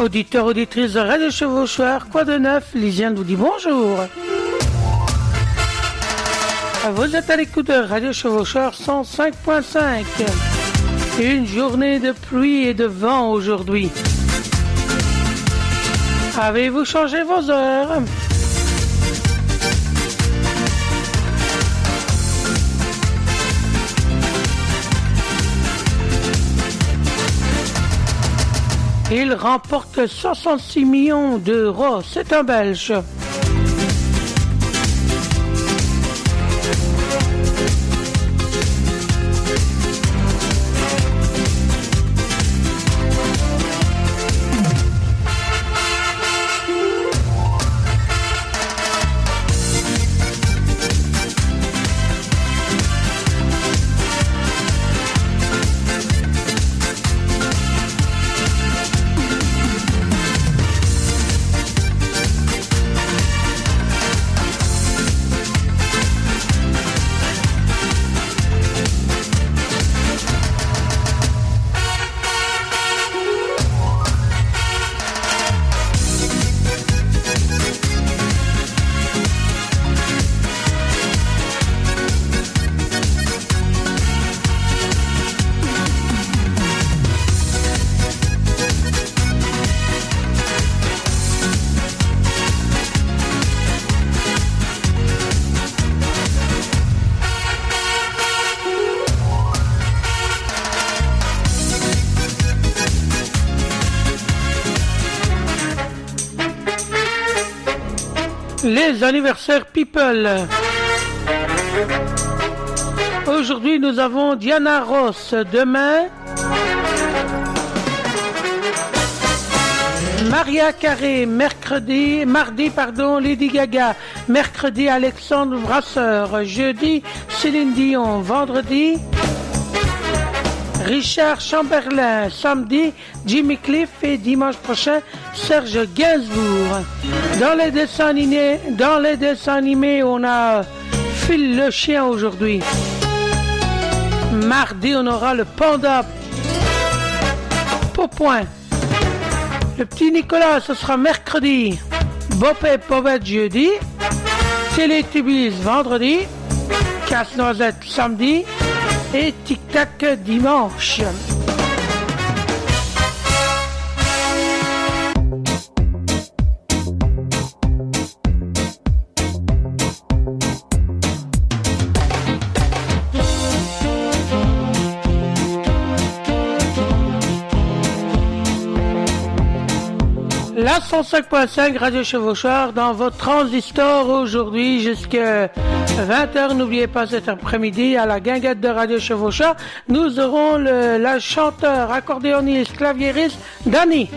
Auditeurs, auditrices de Radio Chevauchoir, quoi de neuf Lisiane vous dit bonjour. Vous êtes à l'écoute de Radio Chevauchoir 105.5. Une journée de pluie et de vent aujourd'hui. Avez-vous changé vos heures? Il remporte 66 millions d'euros. C'est un Belge. Les anniversaires people. Aujourd'hui, nous avons Diana Ross. Demain, Maria Carré. Mercredi, mardi, pardon, Lady Gaga. Mercredi, Alexandre Brasseur. Jeudi, Céline Dion. Vendredi, Richard Chamberlain. Samedi, Jimmy Cliff. Et dimanche prochain, Serge Gainsbourg. Dans les dessins animés, on a Phil le chien aujourd'hui. Mardi, on aura le panda Popoin. Le petit Nicolas, ce sera mercredi. Bop et Povette jeudi. Télétubbies vendredi. Casse-noisette samedi. Et Tic Tac dimanche. La 105.5 Radio Chevaucheur dans votre transistor aujourd'hui jusqu'à 20h. N'oubliez pas cet après-midi à la guinguette de Radio Chevaucheur. Nous aurons le, la chanteur, accordéoniste, claviériste Dani.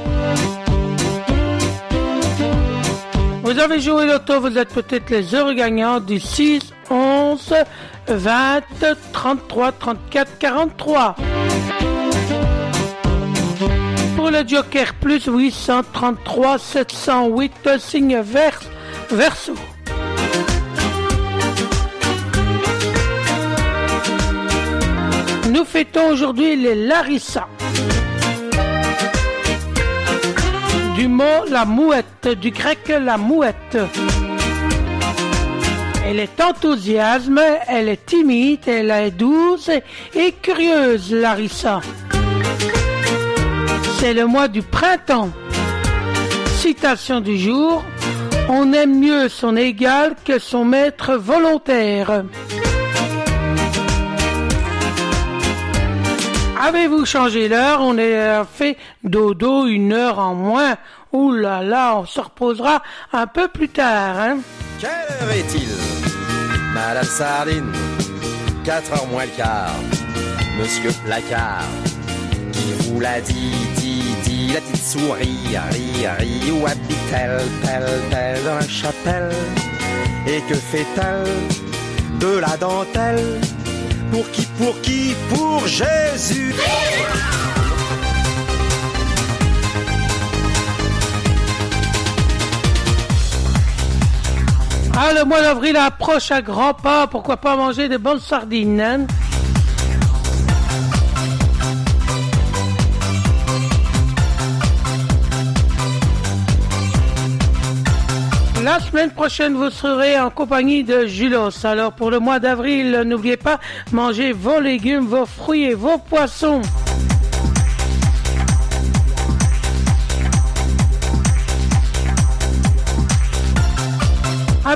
Vous avez joué l'auto, vous êtes peut-être les heureux gagnants du 6, 11, 20, 33, 34, 43 Joker plus 833 708 signe vers, verso. Nous fêtons aujourd'hui les Larissa. Du mot la mouette, du grec la mouette. Elle est enthousiasme, elle est timide, elle est douce et curieuse, Larissa. C'est le mois du printemps. Citation du jour. On aime mieux son égal que son maître volontaire. Avez-vous changé l'heure? On a fait dodo une heure en moins. Ouh là là, on se reposera un peu plus tard. Hein? Quelle heure est-il? Madame Sardine, 4 heures moins le quart. Monsieur Placard, qui vous l'a dit, la petite souris, ri, ri, où habite-t-elle, telle, telle, dans la chapelle. Et que fait-elle? De la dentelle. Pour qui, pour qui, pour Jésus. Ah, le mois d'avril approche à grands pas, pourquoi pas manger des bonnes sardines hein? La semaine prochaine, vous serez en compagnie de Julos. Alors pour le mois d'avril, n'oubliez pas, mangez vos légumes, vos fruits et vos poissons.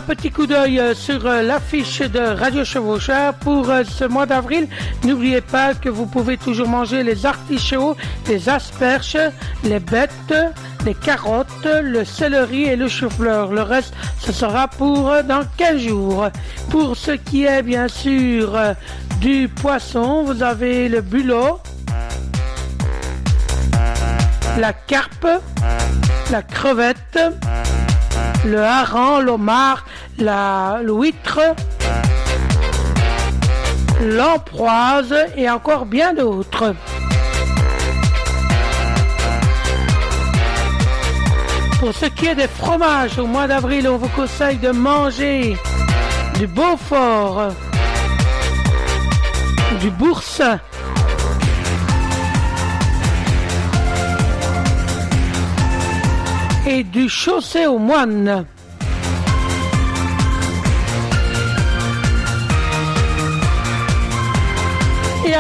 Petit coup d'œil euh, sur euh, l'affiche de Radio Chevaucheur pour euh, ce mois d'avril. N'oubliez pas que vous pouvez toujours manger les artichauts, les asperges, les bêtes, les carottes, le céleri et le chou-fleur. Le reste, ce sera pour dans 15 jours. Pour ce qui est bien sûr du poisson, vous avez le bulot, la carpe, la crevette, le hareng, l'homard, la l'huître, l'emproise et encore bien d'autres. Pour ce qui est des fromages, au mois d'avril, on vous conseille de manger du Beaufort, du Boursin, et du chaussé aux moines.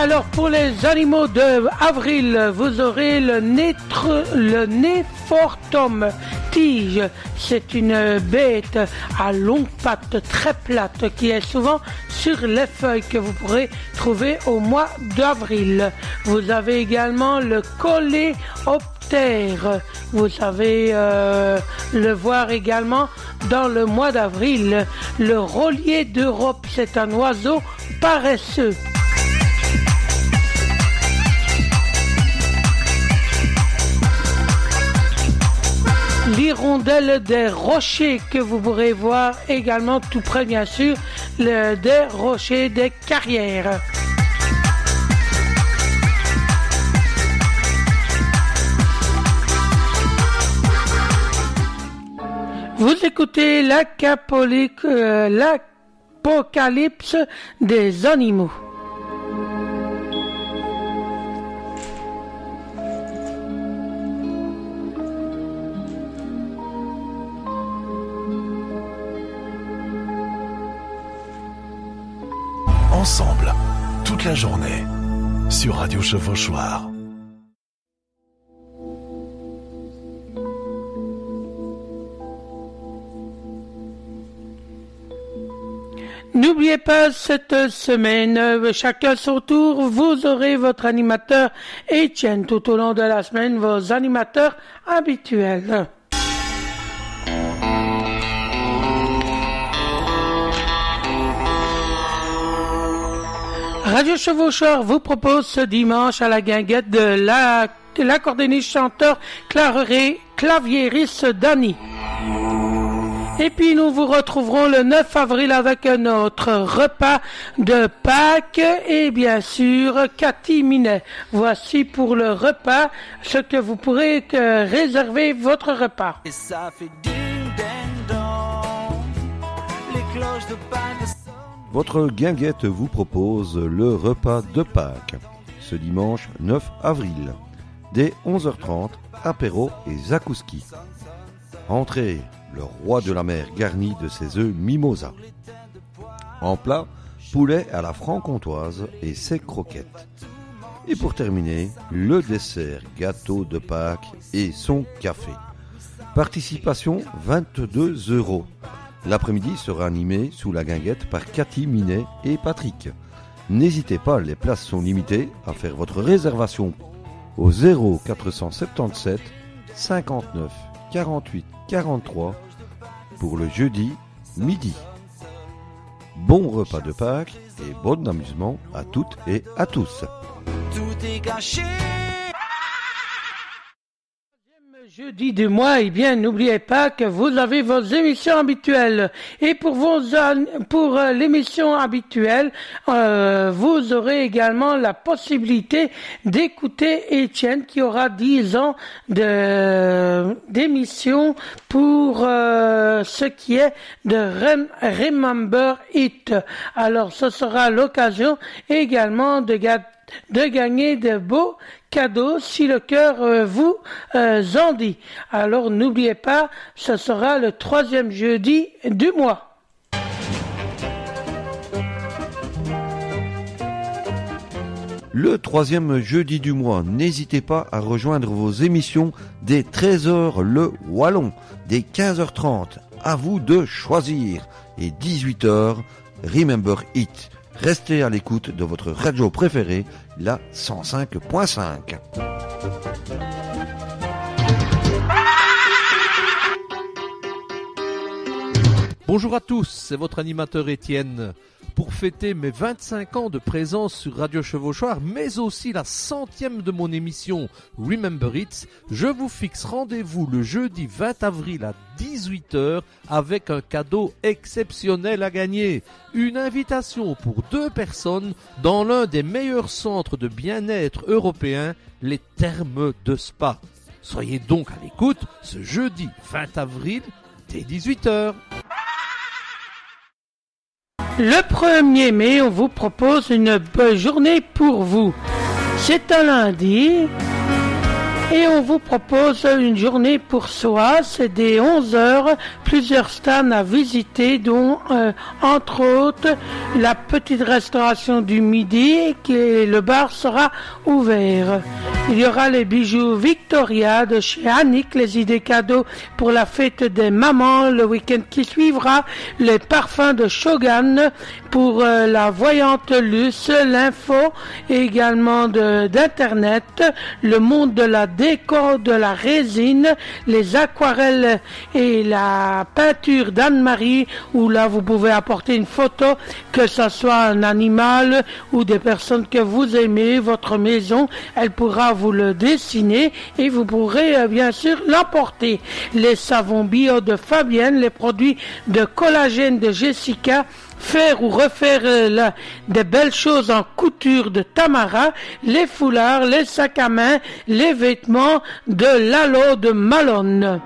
Alors pour les animaux de avril, vous aurez le, nétre, tige. C'est une bête à longues pattes très plates qui est souvent sur les feuilles que vous pourrez trouver au mois d'avril. Vous avez également le collet vous savez euh, le voir également dans le mois d'avril. Le rôlier d'Europe, c'est un oiseau paresseux. L'hirondelle des rochers que vous pourrez voir également tout près bien sûr le, des rochers des carrières. Vous écoutez euh, l'apocalypse des animaux. Ensemble, toute la journée, sur Radio Chevauchoir. N'oubliez pas cette semaine, chacun son tour, vous aurez votre animateur Etienne tout au long de la semaine, vos animateurs habituels. Radio Chevaucheur vous propose ce dimanche à la guinguette de l'accordéoniste chanteur claviériste Dani. Et puis nous vous retrouverons le 9 avril avec notre repas de Pâques et bien sûr Cathy Minet. Voici pour le repas ce que vous pourrez réserver votre repas. Votre guinguette vous propose le repas de Pâques ce dimanche 9 avril dès 11h30 apéro et zakouski. Entrez le roi de la mer garni de ses œufs mimosa. En plat, poulet à la franc-comtoise et ses croquettes. Et pour terminer, le dessert gâteau de Pâques et son café. Participation 22 euros. L'après-midi sera animé sous la guinguette par Cathy Minet et Patrick. N'hésitez pas, les places sont limitées, à faire votre réservation au 0477 59 48 43 pour le jeudi midi. Bon repas de Pâques et bon amusement à toutes et à tous. Tout est Jeudi du mois, eh bien, n'oubliez pas que vous avez vos émissions habituelles. Et pour vos, pour euh, l'émission habituelle, euh, vous aurez également la possibilité d'écouter Étienne qui aura 10 ans de, d'émission pour euh, ce qui est de Remember It. Alors, ce sera l'occasion également de, de gagner de beaux cadeaux si le cœur euh, vous euh, en dit. Alors n'oubliez pas, ce sera le troisième jeudi du mois. Le troisième jeudi du mois, n'hésitez pas à rejoindre vos émissions des 13h le Wallon, des 15h30, à vous de choisir, et 18h, Remember It. Restez à l'écoute de votre radio préférée, la 105.5. Bonjour à tous, c'est votre animateur Étienne. Pour fêter mes 25 ans de présence sur Radio Chevauchoir, mais aussi la centième de mon émission Remember It, je vous fixe rendez-vous le jeudi 20 avril à 18h avec un cadeau exceptionnel à gagner. Une invitation pour deux personnes dans l'un des meilleurs centres de bien-être européens, les Thermes de Spa. Soyez donc à l'écoute ce jeudi 20 avril dès 18h. Le 1er mai, on vous propose une bonne journée pour vous. C'est un lundi et on vous propose une journée pour soi. C'est des 11 heures, plusieurs stands à visiter, dont euh, entre autres la petite restauration du midi et le bar sera ouvert. Il y aura les bijoux Victoria de chez Annick, les idées cadeaux pour la fête des mamans le week-end qui suivra, les parfums de Shogun pour euh, la voyante Luce, l'info également d'internet, le monde de la déco, de la résine, les aquarelles et la peinture d'Anne-Marie où là vous pouvez apporter une photo que ce soit un animal ou des personnes que vous aimez, votre maison, elle pourra vous le dessiner et vous pourrez euh, bien sûr l'emporter. Les savons bio de Fabienne, les produits de collagène de Jessica, faire ou refaire euh, des belles choses en couture de Tamara, les foulards, les sacs à main, les vêtements de Lalo de Malone.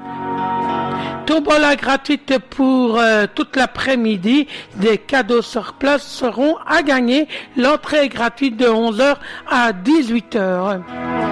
Tombola gratuite pour euh, toute l'après-midi. Des cadeaux sur place seront à gagner. L'entrée est gratuite de 11h à 18h.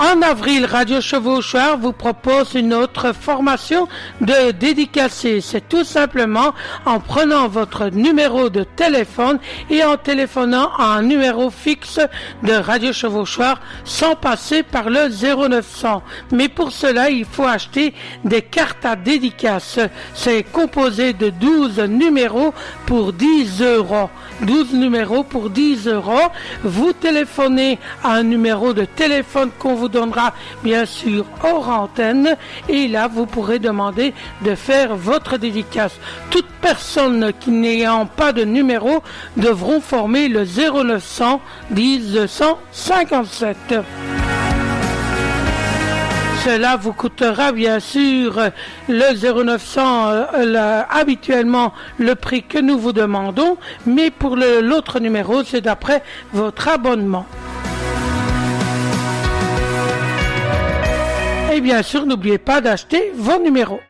En avril, Radio Chevauchoir vous propose une autre formation de dédicacé. C'est tout simplement en prenant votre numéro de téléphone et en téléphonant à un numéro fixe de Radio Chevauchoir sans passer par le 0900. Mais pour cela, il faut acheter des cartes à dédicace. C'est composé de 12 numéros pour 10 euros. 12 numéros pour 10 euros. Vous téléphonez à un numéro de téléphone qu'on vous donnera bien sûr hors antenne et là vous pourrez demander de faire votre dédicace. Toute personne qui n'ayant pas de numéro devront former le 0900 10 157. Cela vous coûtera bien sûr le 0900 euh, habituellement le prix que nous vous demandons, mais pour l'autre numéro, c'est d'après votre abonnement. Et bien sûr, n'oubliez pas d'acheter vos numéros.